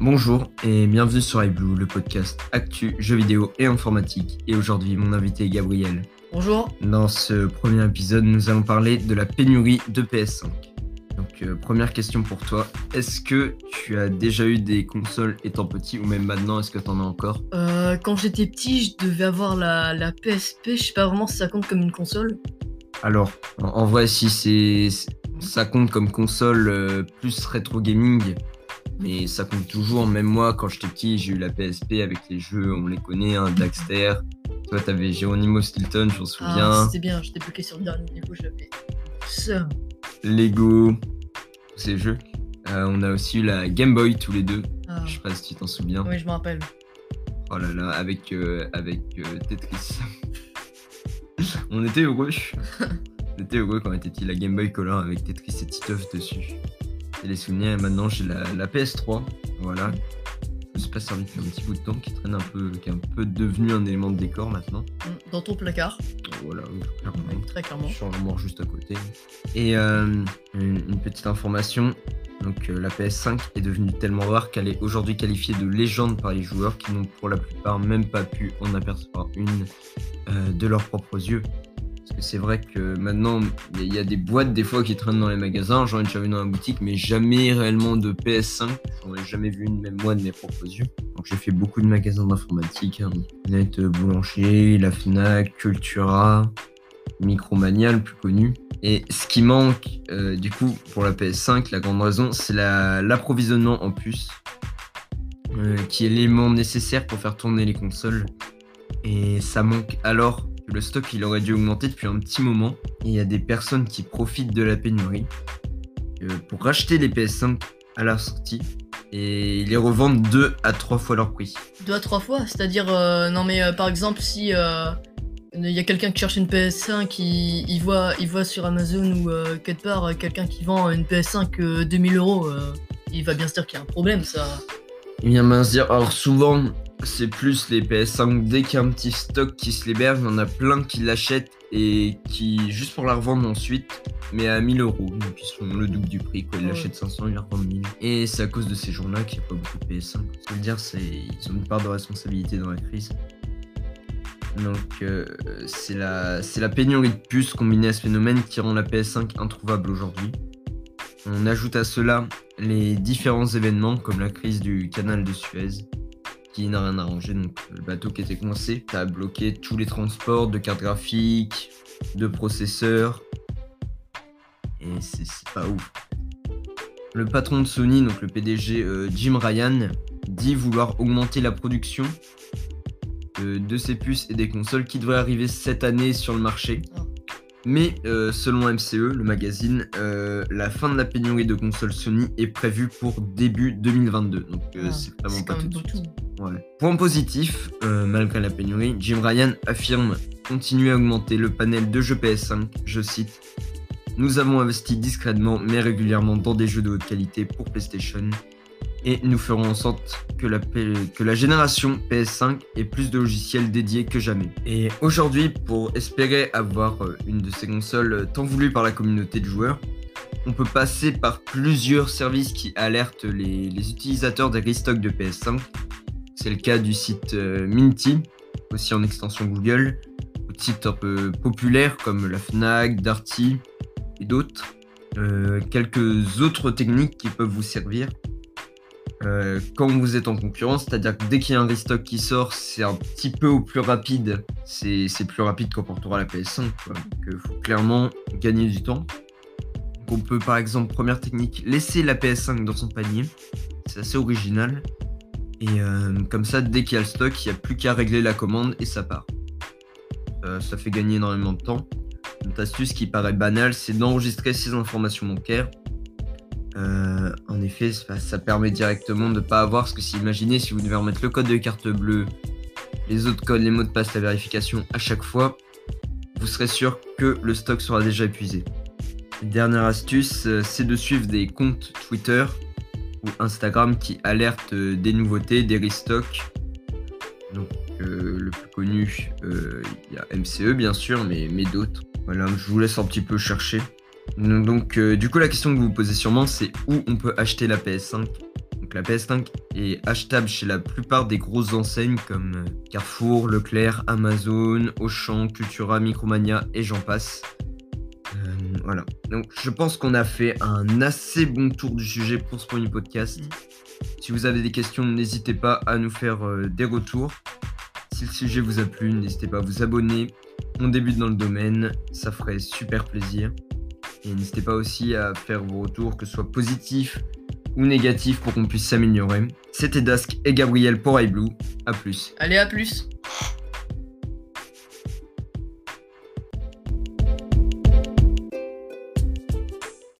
Bonjour et bienvenue sur iBlue, le podcast actu, jeux vidéo et informatique. Et aujourd'hui, mon invité est Gabriel. Bonjour. Dans ce premier épisode, nous allons parler de la pénurie de PS5. Donc, euh, première question pour toi. Est-ce que tu as déjà eu des consoles étant petit ou même maintenant, est-ce que tu en as encore? Euh, quand j'étais petit, je devais avoir la, la PSP. Je sais pas vraiment si ça compte comme une console. Alors, en, en vrai, si c'est ça compte comme console euh, plus rétro gaming, mais ça compte toujours. Même moi, quand j'étais petit, j'ai eu la PSP avec les jeux, on les connaît, hein, Daxter. Toi, t'avais Geronimo Stilton, je m'en Ah, souviens. c'était bien. J'étais bloqué sur le dernier niveau. J'avais ça. Lego, ces jeux. Euh, on a aussi eu la Game Boy tous les deux. Ah, Je sais pas si tu t'en souviens. oui, je me rappelle. Oh là là, avec, euh, avec euh, Tetris. on était heureux. on était heureux quand on était petit. La Game Boy Color avec Tetris et Titeuf dessus. Et les souvenirs. Et maintenant, j'ai la, la PS3. Voilà. Je me suis pas servi depuis un petit bout de temps, qui traîne un peu, qui est un peu devenu un élément de décor maintenant. Mm, Dans ton placard. Voilà, clairement. Oui, très clairement. sur l'armoire juste à côté. Et euh, une, une petite information, donc euh, la PS5 est devenue tellement rare qu'elle est aujourd'hui qualifiée de légende par les joueurs qui n'ont pour la plupart même pas pu en apercevoir une euh, de leurs propres yeux. C'est vrai que maintenant, il y, a- des boîtes des fois qui traînent dans les magasins, j'en ai déjà vu dans la boutique, mais jamais réellement de PS5. J'en ai jamais vu une, même moi, de mes propres yeux. Donc j'ai fait beaucoup de magasins d'informatique, hein. Net euh, Boulanger, la FNAC, Cultura, Micromania le plus connu. Et ce qui manque, euh, du coup, pour la PS5, la grande raison, c'est la- l'approvisionnement en puces, euh, qui est l'élément nécessaire pour faire tourner les consoles. Et ça manque alors le stock, il aurait dû augmenter depuis un petit moment. Et il y a des personnes qui profitent de la pénurie euh, pour racheter les PS5 à la sortie et les revendent deux à trois fois leur prix. Deux à trois fois. C'est-à-dire, euh, non mais euh, par exemple, si euh, il y a quelqu'un qui cherche une PS5, il, il voit, il voit sur Amazon ou quelque part quelqu'un qui vend une PS5 euh, 2000 euros, il va bien se dire qu'il y a un problème, ça. Il vient bien se dire, alors souvent, c'est plus les PS5, dès qu'il y a un petit stock qui se libère, il y en a plein qui l'achètent et qui, juste pour la revendre ensuite, mais à 1000 euros. Donc ils sont le double du prix, quoi. Ils l'achètent 500, ils la revendent 1000. Et c'est à cause de ces gens-là qu'il n'y a pas beaucoup de PS5. Ça veut dire, c'est, ils ont une part de responsabilité dans la crise. Donc euh, c'est la, c'est la pénurie de puces combinée à ce phénomène qui rend la PS5 introuvable aujourd'hui. On ajoute à cela les différents événements comme la crise du canal de Suez n'a rien arrangé, donc le bateau qui était coincé, ça a bloqué tous les transports de cartes graphiques, de processeurs, et c'est pas ouf. Le patron de Sony, donc le PDG euh, Jim Ryan, dit vouloir augmenter la production euh, de ces puces et des consoles qui devraient arriver cette année sur le marché. Ah. Mais euh, selon MCE, le magazine, euh, la fin de la pénurie de consoles Sony est prévue pour début 2022. Donc euh, Ah, c'est vraiment pas tout de suite. Ouais. Point positif, malgré la pénurie, Jim Ryan affirme continuer à augmenter le panel de jeux PS5. Je cite Nous avons investi discrètement mais régulièrement dans des jeux de haute qualité pour PlayStation et nous ferons en sorte que la, que la génération PS5 ait plus de logiciels dédiés que jamais. Et aujourd'hui, pour espérer avoir euh, une de ces consoles euh, tant voulues par la communauté de joueurs, on peut passer par plusieurs services qui alertent les, utilisateurs des restocks de PS5. C'est le cas du site euh, Minty, aussi en extension Google, ou de sites un peu populaires comme la Fnac, Darty et d'autres. Quelques autres techniques qui peuvent vous servir. Euh, quand vous êtes en concurrence, c'est-à-dire que dès qu'il y a un restock qui sort, c'est un petit peu au plus rapide. C'est plus rapide qu'on portera la PS5. quoi. Donc il faut clairement gagner du temps. Donc, on peut par exemple, première technique, laisser la PS5 dans son panier. C'est assez original. Et euh, comme ça, dès qu'il y a le stock, il n'y a plus qu'à régler la commande et ça part. Euh, ça fait gagner énormément de temps. Une astuce qui paraît banale, c'est d'enregistrer ses informations bancaires. Euh, en effet, ça, permet directement de ne pas avoir ce que si imaginez si vous devez remettre le code de carte bleue, les autres codes, les mots de passe, la vérification à chaque fois, vous serez sûr que le stock sera déjà épuisé. Dernière astuce, euh, c'est de suivre des comptes Twitter ou Instagram qui alertent euh, des nouveautés, des restocks. Donc le plus connu, il y a MCE bien sûr, mais, mais d'autres. Voilà, je vous laisse un petit peu chercher. Donc euh, du coup la question que vous vous posez sûrement c'est où on peut acheter la PS5. Donc, la PS5, est achetable chez la plupart des grosses enseignes comme euh, Carrefour, Leclerc, Amazon, Auchan, Cultura, Micromania et j'en passe. Euh, voilà. Donc je pense qu'on a fait un assez bon tour du sujet pour ce premier podcast. Si vous avez des questions, n'hésitez pas à nous faire des retours. Si le sujet vous a plu, n'hésitez pas à vous abonner. On débute dans le domaine, ça ferait super plaisir. Et n'hésitez pas aussi à faire vos retours, que ce soit positifs ou négatifs, pour qu'on puisse s'améliorer. C'était Dask et Gabriel pour iBlue. A plus. Allez, à plus